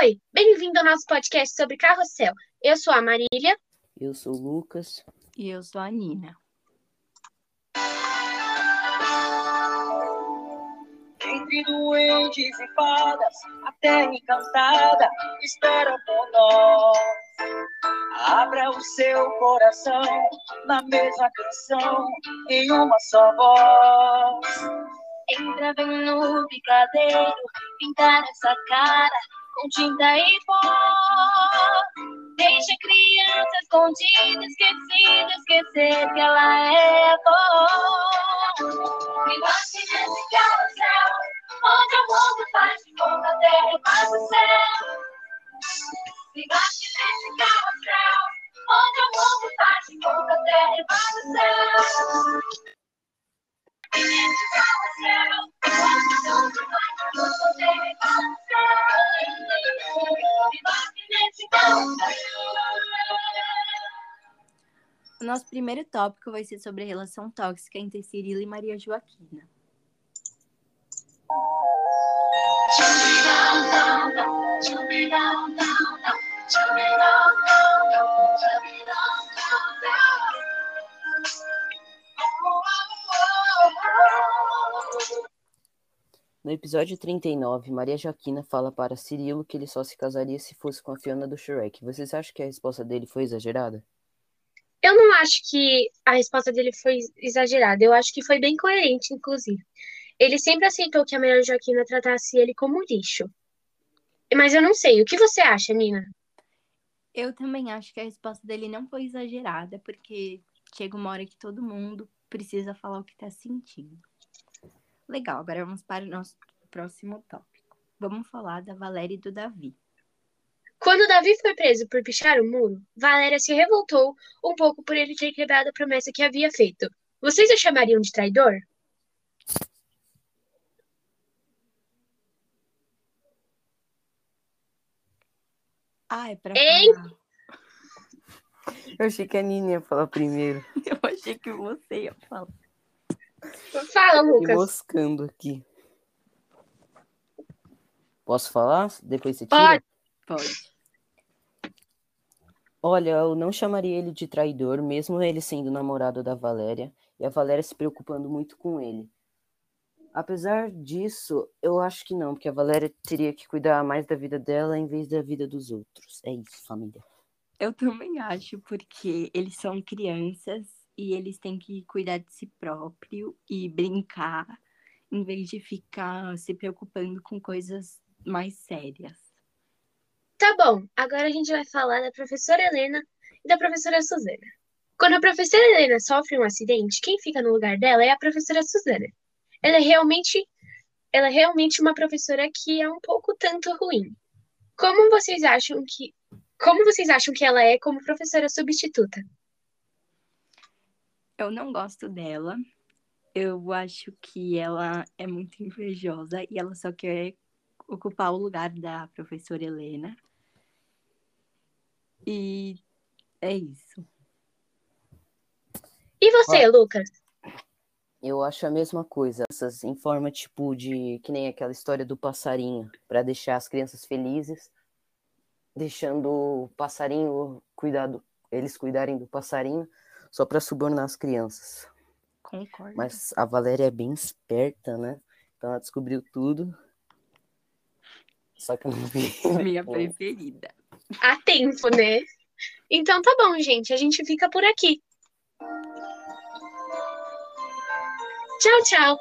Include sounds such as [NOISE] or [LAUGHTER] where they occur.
Oi, bem-vindo ao nosso podcast sobre carrossel. Eu sou a Marília. Eu sou o Lucas. E eu sou a Nina. Entre doentes e fadas, a terra encantada espera por nós. Abra o seu coração na mesma canção, em uma só voz. Entra bem no picadeiro, pintar essa cara com tinta e pó. Deixa a criança escondida, esquecida, esquecer que ela é avó. Bate nesse carrossel, onde o mundo faz de conta a terra faz o céu. Bate nesse carrossel, onde o mundo faz de conta a terra faz o céu. Nosso primeiro tópico vai ser sobre a relação tóxica entre Cirilo e Maria Joaquina. No episódio 39, Maria Joaquina fala para Cirilo que ele só se casaria se fosse com a Fiona do Shrek. Vocês acham que a resposta dele foi exagerada? Acho que a resposta dele foi exagerada. Eu acho que foi bem coerente, inclusive. Ele sempre aceitou que a Maria Joaquina tratasse ele como lixo. Mas eu não sei. O que você acha, Nina? Eu também acho que a resposta dele não foi exagerada, porque chega uma hora que todo mundo precisa falar o que tá sentindo. Legal, agora vamos para o nosso próximo tópico. Vamos falar da Valéria e do Davi. Quando Davi foi preso por pichar o muro, Valéria se revoltou um pouco por ele ter quebrado a promessa que havia feito. Vocês o chamariam de traidor? Ah, é pra Hein? falar. Eu achei que a Nina ia falar primeiro. [LAUGHS] Eu achei que você ia falar. Fala, Lucas. moscando aqui. Posso falar? Depois você tira? Pode. Pode. Olha, eu não chamaria ele de traidor, mesmo ele sendo namorado da Valéria, e a Valéria se preocupando muito com ele. Apesar disso, eu acho que não, porque a Valéria teria que cuidar mais da vida dela em vez da vida dos outros. É isso, família. Eu também acho, porque eles são crianças e eles têm que cuidar de si próprio e brincar, em vez de ficar se preocupando com coisas mais sérias. Tá bom, agora a gente vai falar da professora Helena e da professora Suzana. Quando a professora Helena sofre um acidente, quem fica no lugar dela é a professora Suzana. Ela é realmente, ela é realmente uma professora que é um pouco tanto ruim. Como vocês acham que, como vocês acham que ela é como professora substituta? Eu não gosto dela. Eu acho que ela é muito invejosa e ela só quer ocupar o lugar da professora Helena. E é isso. E você, Lucas? Eu acho a mesma coisa. Essas em forma tipo de que nem aquela história do passarinho, para deixar as crianças felizes, deixando o passarinho cuidado, eles cuidarem do passarinho, só para subornar as crianças. Concordo. Mas a Valéria é bem esperta, né? Então ela descobriu tudo. Só que eu não vi. Minha [LAUGHS] preferida. Há tempo, né? Então tá bom, gente. A gente fica por aqui. Tchau, tchau.